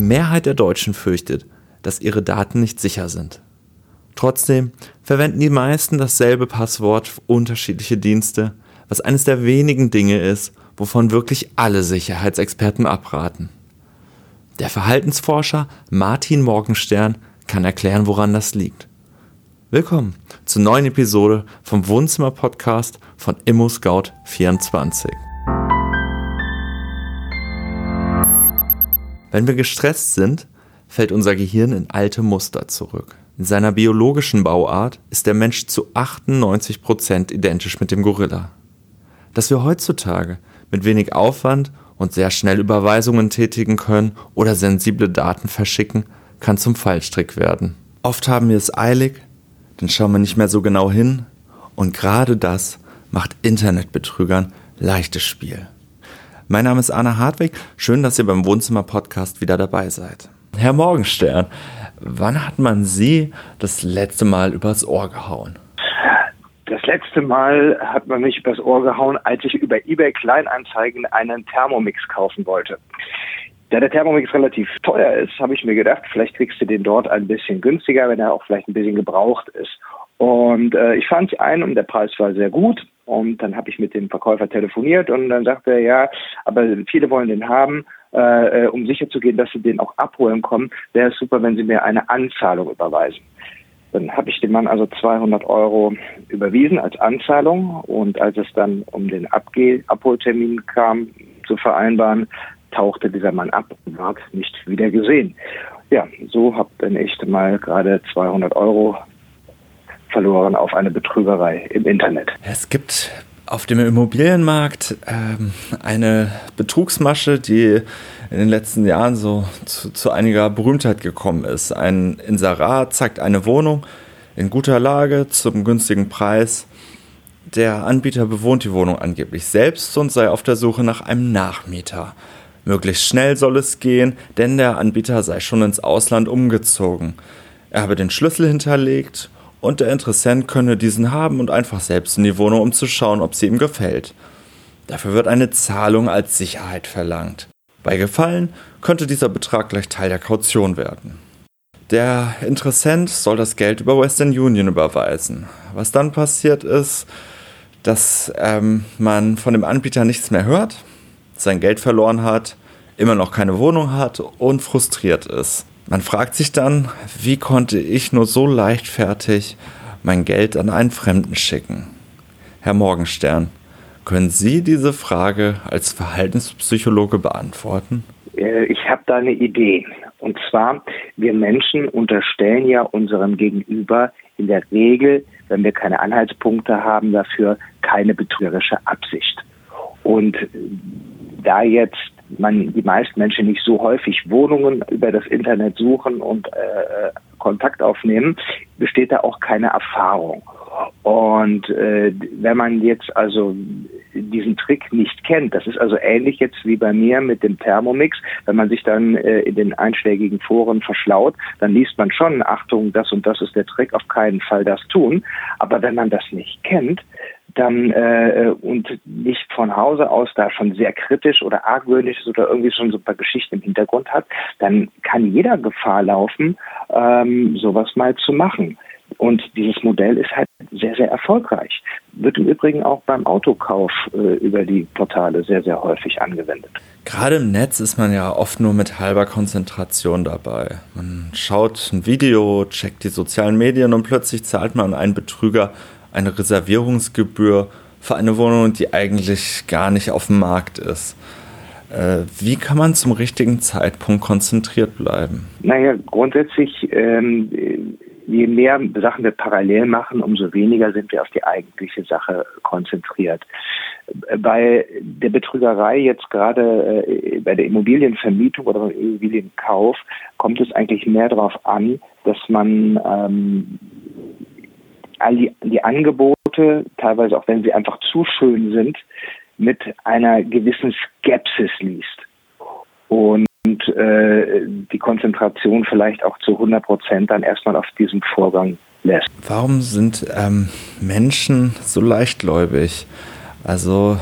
Mehrheit der Deutschen fürchtet, dass ihre Daten nicht sicher sind. Trotzdem verwenden die meisten dasselbe Passwort für unterschiedliche Dienste, was eines der wenigen Dinge ist, wovon wirklich alle Sicherheitsexperten abraten. Der Verhaltensforscher Martin Morgenstern kann erklären, woran das liegt. Willkommen zur neuen Episode vom Wohnzimmer-Podcast von ImmoScout24. Wenn wir gestresst sind, fällt unser Gehirn in alte Muster zurück. In seiner biologischen Bauart ist der Mensch zu 98 Prozent identisch mit dem Gorilla. Dass wir heutzutage mit wenig Aufwand und sehr schnell Überweisungen tätigen können oder sensible Daten verschicken, kann zum Fallstrick werden. Oft haben wir es eilig, dann schauen wir nicht mehr so genau hin und gerade das macht Internetbetrügern leichtes Spiel. Mein Name ist Anna Hartwig. Schön, dass ihr beim Wohnzimmer-Podcast wieder dabei seid. Herr Morgenstern, wann hat man Sie das letzte Mal übers Ohr gehauen? Das letzte Mal hat man mich übers Ohr gehauen, als ich über eBay Kleinanzeigen einen Thermomix kaufen wollte. Da der Thermomix relativ teuer ist, habe ich mir gedacht, vielleicht kriegst du den dort ein bisschen günstiger, wenn er auch vielleicht ein bisschen gebraucht ist. Und äh, ich fand es ein und der Preis war sehr gut. Und dann habe ich mit dem Verkäufer telefoniert und dann sagte er, ja, aber viele wollen den haben. Äh, äh, um sicher zu gehen, dass sie den auch abholen kommen, wäre es super, wenn sie mir eine Anzahlung überweisen. Dann habe ich dem Mann also 200 Euro überwiesen als Anzahlung und als es dann um den Abgeh Abholtermin kam zu vereinbaren, tauchte dieser Mann ab und war nicht wieder gesehen. Ja, so habe dann ich mal gerade 200 Euro verloren auf eine Betrügerei im Internet. Es gibt auf dem Immobilienmarkt ähm, eine Betrugsmasche, die in den letzten Jahren so zu, zu, einiger Berühmtheit gekommen ist. Ein Inserat zeigt eine Wohnung in guter Lage zum günstigen Preis. Der Anbieter bewohnt die Wohnung angeblich selbst und sei auf der Suche nach einem Nachmieter. Möglichst schnell soll es gehen, denn der Anbieter sei schon ins Ausland umgezogen. Er habe den Schlüssel hinterlegt und der Interessent könne diesen haben und einfach selbst in die Wohnung, um zu schauen, ob sie ihm gefällt. Dafür wird eine Zahlung als Sicherheit verlangt. Bei Gefallen könnte dieser Betrag gleich Teil der Kaution werden. Der Interessent soll das Geld über Western Union überweisen. Was dann passiert ist, dass ähm, man von dem Anbieter nichts mehr hört, sein Geld verloren hat, immer noch keine Wohnung hat und frustriert ist. Man fragt sich dann, wie konnte ich nur so leichtfertig mein Geld an einen Fremden schicken? Herr Morgenstern, können Sie diese Frage als Verhaltenspsychologe beantworten? Äh, ich habe da eine Idee. Und zwar, wir Menschen unterstellen ja unserem Gegenüber in der Regel, wenn wir keine Anhaltspunkte haben dafür, keine betrügerische Absicht. Und da jetzt man die meisten Menschen nicht so häufig Wohnungen über das Internet suchen und äh, Kontakt aufnehmen, besteht da auch keine Erfahrung. Und äh, wenn man jetzt also diesen Trick nicht kennt, das ist also ähnlich jetzt wie bei mir mit dem Thermomix, wenn man sich dann äh, in den einschlägigen Foren verschlaut, dann liest man schon, Achtung, das und das ist der Trick, auf keinen Fall das tun. Aber wenn man das nicht kennt, dann äh, und nicht von Hause aus da schon sehr kritisch oder argwöhnisch ist oder irgendwie schon so ein paar Geschichten im Hintergrund hat, dann kann jeder Gefahr laufen, ähm, sowas mal zu machen. Und dieses Modell ist halt sehr, sehr erfolgreich. Wird im Übrigen auch beim Autokauf äh, über die Portale sehr, sehr häufig angewendet. Gerade im Netz ist man ja oft nur mit halber Konzentration dabei. Man schaut ein Video, checkt die sozialen Medien und plötzlich zahlt man einen Betrüger eine Reservierungsgebühr für eine Wohnung, die eigentlich gar nicht auf dem Markt ist. Äh, wie kann man zum richtigen Zeitpunkt konzentriert bleiben? Naja, grundsätzlich, ähm, je mehr Sachen wir parallel machen, umso weniger sind wir auf die eigentliche Sache konzentriert. Bei der Betrügerei jetzt gerade äh, bei der Immobilienvermietung oder beim Immobilienkauf kommt es eigentlich mehr darauf an, dass man ähm, all die, die Angebote, teilweise auch wenn sie einfach zu schön sind, mit einer gewissen Skepsis liest. Und äh, die Konzentration vielleicht auch zu 100 Prozent dann erstmal auf diesem Vorgang lässt. Warum sind ähm, Menschen so leichtgläubig? Also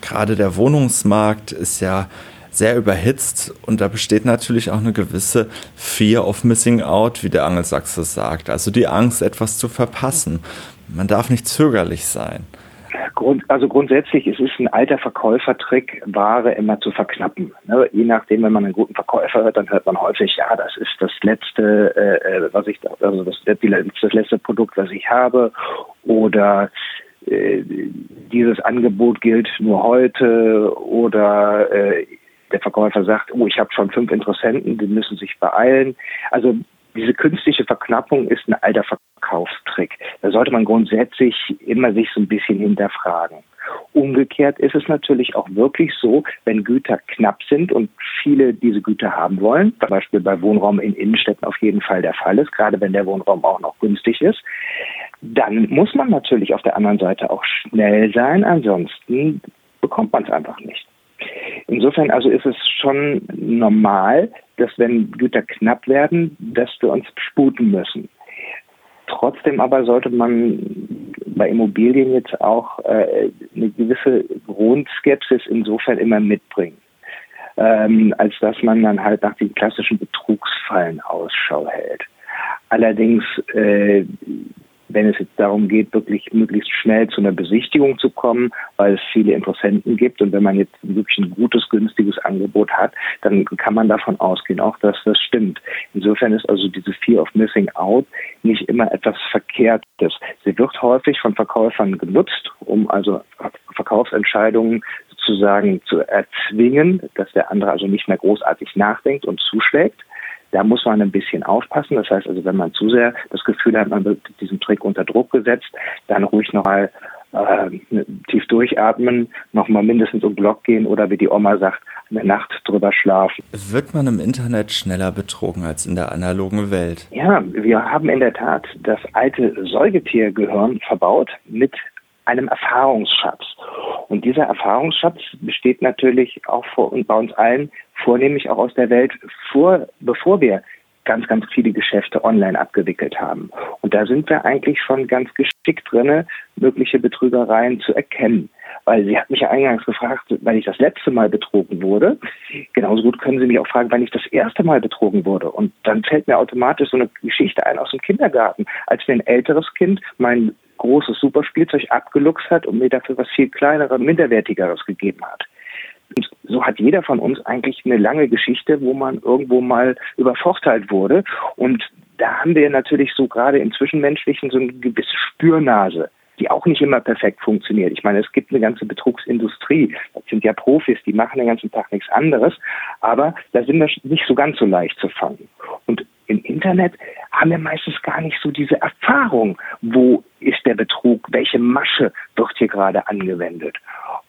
gerade der Wohnungsmarkt ist ja sehr überhitzt und da besteht natürlich auch eine gewisse Fear of Missing Out, wie der Angelsachse sagt. Also die Angst, etwas zu verpassen. Man darf nicht zögerlich sein. Grund, also grundsätzlich ist es ein alter Verkäufertrick, Ware immer zu verknappen. Ne? Je nachdem, wenn man einen guten Verkäufer hört, dann hört man häufig, ja, das ist das letzte, äh, äh was ich, also das, das letzte Produkt, was ich habe, oder äh, dieses Angebot gilt nur heute, oder äh, der Verkäufer sagt, oh, ich habe schon fünf Interessenten, die müssen sich beeilen. Also diese künstliche Verknappung ist ein alter Verkaufstrick. Da sollte man grundsätzlich immer sich so ein bisschen hinterfragen. Umgekehrt ist es natürlich auch wirklich so, wenn Güter knapp sind und viele diese Güter haben wollen, zum Beispiel bei Wohnraum in Innenstädten auf jeden Fall der Fall ist, gerade wenn der Wohnraum auch noch günstig ist, dann muss man natürlich auf der anderen Seite auch schnell sein, ansonsten bekommt man es einfach nicht. Insofern also ist es schon normal, dass wenn Güter knapp werden, dass wir uns sputen müssen. Trotzdem aber sollte man bei Immobilien jetzt auch äh, eine gewisse Grundskepsis insofern immer mitbringen, ähm, als dass man dann halt nach den klassischen Betrugsfallen Ausschau hält. Allerdings äh, wenn es jetzt darum geht, wirklich möglichst schnell zu einer Besichtigung zu kommen, weil es viele Interessenten gibt. Und wenn man jetzt wirklich ein gutes, günstiges Angebot hat, dann kann man davon ausgehen, auch dass das stimmt. Insofern ist also diese Fear of Missing Out nicht immer etwas Verkehrtes. Sie wird häufig von Verkäufern genutzt, um also Verkaufsentscheidungen sozusagen zu erzwingen, dass der andere also nicht mehr großartig nachdenkt und zuschlägt. Da muss man ein bisschen aufpassen. Das heißt also, wenn man zu sehr das Gefühl hat, man wird diesem Trick unter Druck gesetzt, dann ruhig nochmal äh, tief durchatmen, nochmal mindestens um Block gehen oder wie die Oma sagt, eine Nacht drüber schlafen. Wird man im Internet schneller betrogen als in der analogen Welt? Ja, wir haben in der Tat das alte Säugetiergehirn verbaut mit einem Erfahrungsschatz. Und dieser Erfahrungsschatz besteht natürlich auch vor, bei uns allen vornehmlich auch aus der Welt vor, bevor wir ganz, ganz viele Geschäfte online abgewickelt haben. Und da sind wir eigentlich schon ganz geschickt drinne, mögliche Betrügereien zu erkennen. Weil sie hat mich ja eingangs gefragt, weil ich das letzte Mal betrogen wurde. Genauso gut können Sie mich auch fragen, wann ich das erste Mal betrogen wurde. Und dann fällt mir automatisch so eine Geschichte ein aus dem Kindergarten, als mir ein älteres Kind mein großes Superspielzeug abgeluchst hat und mir dafür was viel kleineres, minderwertigeres gegeben hat. Und so hat jeder von uns eigentlich eine lange Geschichte, wo man irgendwo mal übervorteilt wurde. Und da haben wir natürlich so gerade im Zwischenmenschlichen so eine gewisse Spürnase die auch nicht immer perfekt funktioniert. Ich meine, es gibt eine ganze Betrugsindustrie. Das sind ja Profis, die machen den ganzen Tag nichts anderes. Aber da sind wir nicht so ganz so leicht zu fangen. Und im Internet haben wir meistens gar nicht so diese Erfahrung, wo welche Masche wird hier gerade angewendet.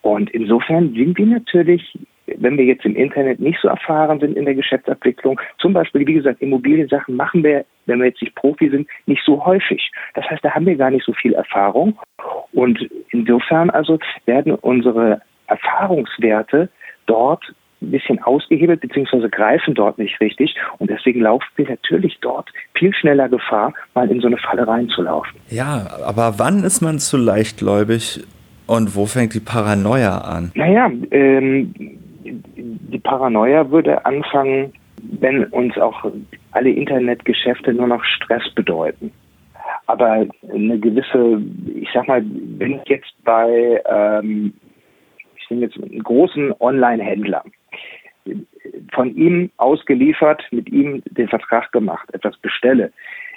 Und insofern sind wir natürlich, wenn wir jetzt im Internet nicht so erfahren sind in der Geschäftsabwicklung, zum Beispiel, wie gesagt, Immobiliensachen machen wir, wenn wir jetzt nicht Profi sind, nicht so häufig. Das heißt, da haben wir gar nicht so viel Erfahrung. Und insofern also werden unsere Erfahrungswerte dort ein bisschen ausgehebelt beziehungsweise greifen dort nicht richtig. Und deswegen laufen wir natürlich dort viel schneller Gefahr, mal in so eine Falle reinzulaufen. Ja, aber wann ist man zu leichtgläubig und wo fängt die Paranoia an? Naja, ähm, die Paranoia würde anfangen, wenn uns auch alle Internetgeschäfte nur noch Stress bedeuten. Aber eine gewisse, ich sag mal, wenn ich jetzt bei, ähm, ich nehme jetzt einen großen Online-Händler, von ihm ausgeliefert, mit ihm den Vertrag gemacht, etwas bestelle,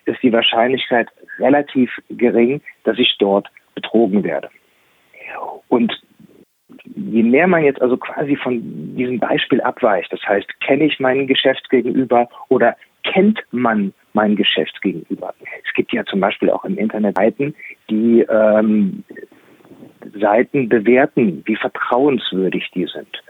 ist die Wahrscheinlichkeit relativ gering, dass ich dort betrogen werde. Und je mehr man jetzt also quasi von diesem Beispiel abweicht, das heißt, kenne ich mein Geschäft gegenüber oder kennt man mein Geschäft gegenüber? Es gibt ja zum Beispiel auch im Internet Seiten, die ähm, Seiten bewerten, wie vertrauenswürdig die sind.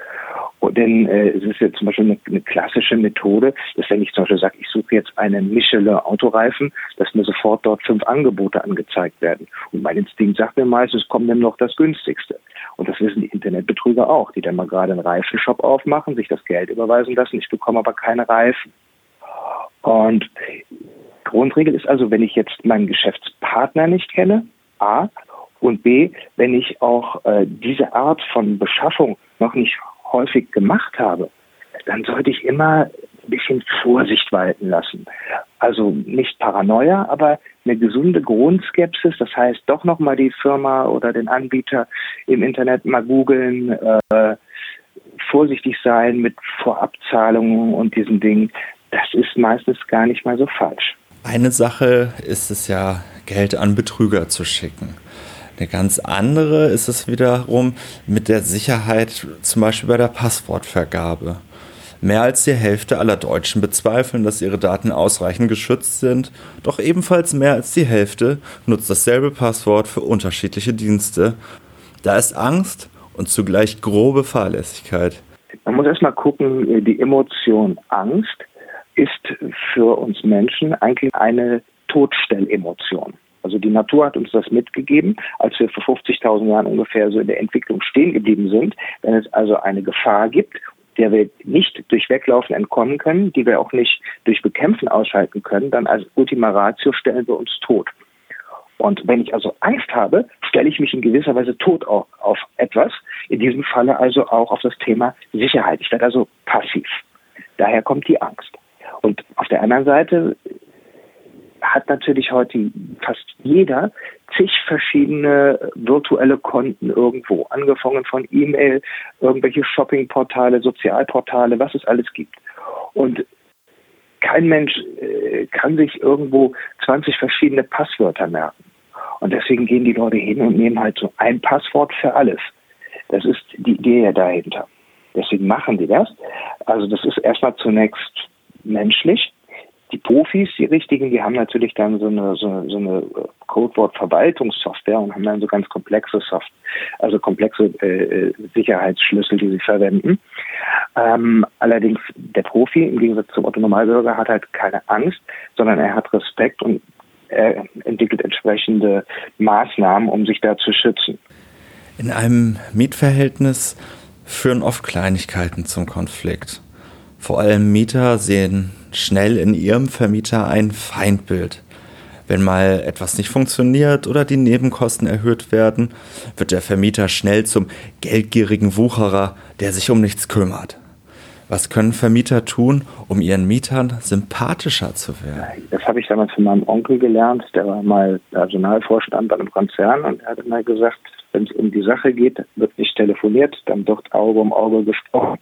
Und denn äh, es ist ja zum Beispiel eine, eine, klassische Methode, dass wenn ich zum Beispiel sage, ich suche jetzt einen Michelin Autoreifen, dass mir sofort dort fünf Angebote angezeigt werden. Und mein Instinkt sagt mir meistens, kommt dann noch das günstigste. Und das wissen die Internetbetrüger auch, die dann mal gerade einen Reifenshop aufmachen, sich das Geld überweisen lassen, ich bekomme aber keine Reifen. Und Grundregel ist also, wenn ich jetzt meinen Geschäftspartner nicht kenne, A, und B, wenn ich auch äh, diese Art von Beschaffung noch nicht häufig gemacht habe, dann sollte ich immer ein bisschen Vorsicht walten lassen. Also nicht Paranoia, aber eine gesunde Grundskepsis. Das heißt, doch nochmal die Firma oder den Anbieter im Internet mal googeln, äh, vorsichtig sein mit Vorabzahlungen und diesen Dingen. Das ist meistens gar nicht mal so falsch. Eine Sache ist es ja, Geld an Betrüger zu schicken. Eine ganz andere ist es wiederum mit der Sicherheit, zum Beispiel bei der Passwortvergabe. Mehr als die Hälfte aller Deutschen bezweifeln, dass ihre Daten ausreichend geschützt sind, doch ebenfalls mehr als die Hälfte nutzt dasselbe Passwort für unterschiedliche Dienste. Da ist Angst und zugleich grobe Fahrlässigkeit. Man muss erstmal gucken, die Emotion Angst ist für uns Menschen eigentlich eine Todstellemotion. Also die Natur hat uns das mitgegeben, als wir vor 50.000 Jahren ungefähr so in der Entwicklung stehen geblieben sind. Wenn es also eine Gefahr gibt, der wir nicht durch Weglaufen entkommen können, die wir auch nicht durch Bekämpfen ausschalten können, dann als Ultima Ratio stellen wir uns tot. Und wenn ich also Angst habe, stelle ich mich in gewisser Weise tot auf, etwas, in diesem Falle also auch auf das Thema Sicherheit. Ich werde also passiv. Daher kommt die Angst. Und auf der anderen Seite hat natürlich heute fast jeder zig verschiedene virtuelle Konten irgendwo, angefangen von E-Mail, irgendwelche Shoppingportale, Sozialportale, was es alles gibt. Und kein Mensch äh, kann sich irgendwo 20 verschiedene Passwörter merken. Und deswegen gehen die Leute hin und nehmen halt so ein Passwort für alles. Das ist die Idee dahinter. Deswegen machen die das. Also das ist erstmal zunächst menschlich. Die Profis, die richtigen, die haben natürlich dann so eine, so, so eine äh, Codewort-Verwaltungssoftware und haben dann so ganz komplexe Soft, also komplexe äh, Sicherheitsschlüssel, die sie verwenden. Ähm, allerdings der Profi im Gegensatz zum Otto Normalbürger hat halt keine Angst, sondern er hat Respekt und er entwickelt entsprechende Maßnahmen, um sich da zu schützen. In einem Mietverhältnis führen oft Kleinigkeiten zum Konflikt. Vor allem Mieter sehen schnell in ihrem Vermieter ein Feindbild. Wenn mal etwas nicht funktioniert oder die Nebenkosten erhöht werden, wird der Vermieter schnell zum geldgierigen Wucherer, der sich um nichts kümmert. Was können Vermieter tun, um ihren Mietern sympathischer zu werden? Das habe ich damals von meinem Onkel gelernt. Der war mal Personalvorstand bei einem Konzern und er hat immer gesagt, wenn es um die Sache geht, wird nicht telefoniert, dann wird Auge um Auge gesprochen.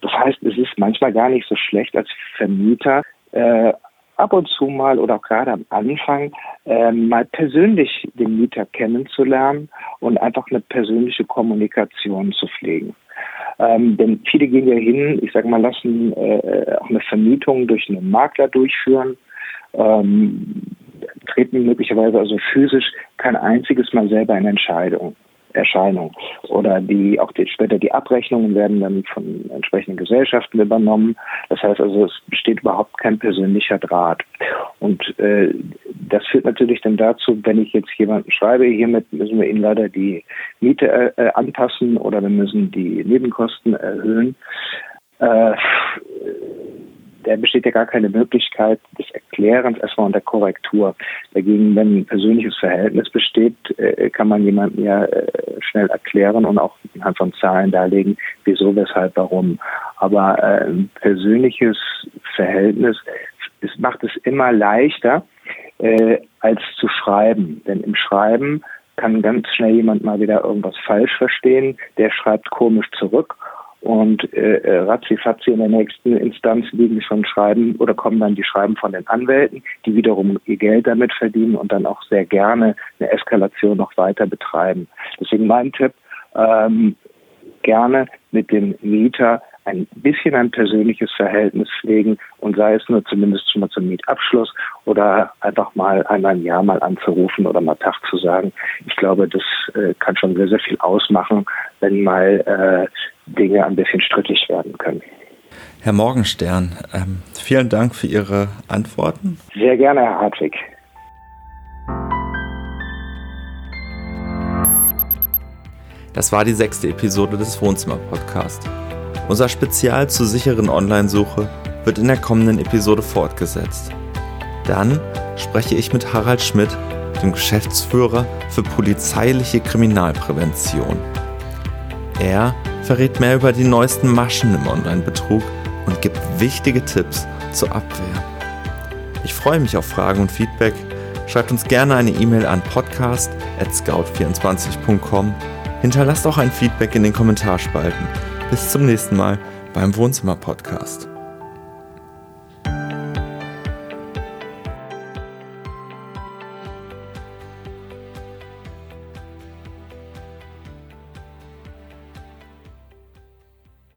Das heißt, es ist manchmal gar nicht so schlecht als Vermieter, äh, ab und zu mal oder auch gerade am Anfang äh, mal persönlich den Mieter kennenzulernen und einfach eine persönliche Kommunikation zu pflegen. Ähm, denn viele gehen ja hin, ich sage mal, lassen äh, auch eine Vermietung durch einen Makler durchführen, ähm, treten möglicherweise also physisch kein einziges Mal selber in Entscheidung. Erscheinung. Oder die auch die, später die Abrechnungen werden dann von entsprechenden Gesellschaften übernommen. Das heißt also, es besteht überhaupt kein persönlicher Draht. Und äh, das führt natürlich dann dazu, wenn ich jetzt jemanden schreibe, hiermit müssen wir Ihnen leider die Miete äh, äh anpassen oder wir müssen die Nebenkosten erhöhen. Äh, da besteht ja gar keine Möglichkeit des Erklärens erstmal und der Korrektur. Dagegen, wenn ein persönliches Verhältnis besteht, äh, kann man jemandem ja äh, schnell erklären und auch anhand von Zahlen darlegen, wieso, weshalb, warum. Aber äh, ein persönliches Verhältnis es macht es immer leichter, als zu schreiben. Denn im Schreiben kann ganz schnell jemand mal wieder irgendwas falsch verstehen, der schreibt komisch zurück und äh, äh ratzifatzi in der nächsten Instanz liegen schon Schreiben oder kommen dann die Schreiben von den Anwälten, die wiederum ihr Geld damit verdienen und dann auch sehr gerne eine Eskalation noch weiter betreiben. Deswegen mein Tipp, ähm, gerne mit dem Mieter ein bisschen ein persönliches Verhältnis pflegen und sei es nur zumindest schon mal zum Mietabschluss oder einfach mal einmal im Jahr mal anzurufen oder mal Tag zu sagen. Ich glaube, das äh, kann schon sehr, sehr viel ausmachen, wenn mal äh, Dinge ein bisschen strittig werden können. Herr Morgenstern, ähm, vielen Dank für Ihre Antworten. Sehr gerne, Herr Hartwig. Das war die sechste Episode des Wohnzimmer-Podcasts. Unser Spezial zur sicheren Online-Suche wird in der kommenden Episode fortgesetzt. Dann spreche ich mit Harald Schmidt, dem Geschäftsführer für polizeiliche Kriminalprävention. Er verrät mehr über die neuesten Maschen im Online-Betrug und gibt wichtige Tipps zur Abwehr. Ich freue mich auf Fragen und Feedback. Schreibt uns gerne eine E-Mail an podcast.scout24.com. Hinterlasst auch ein Feedback in den Kommentarspalten. Bis zum nächsten Mal beim Wohnzimmer-Podcast.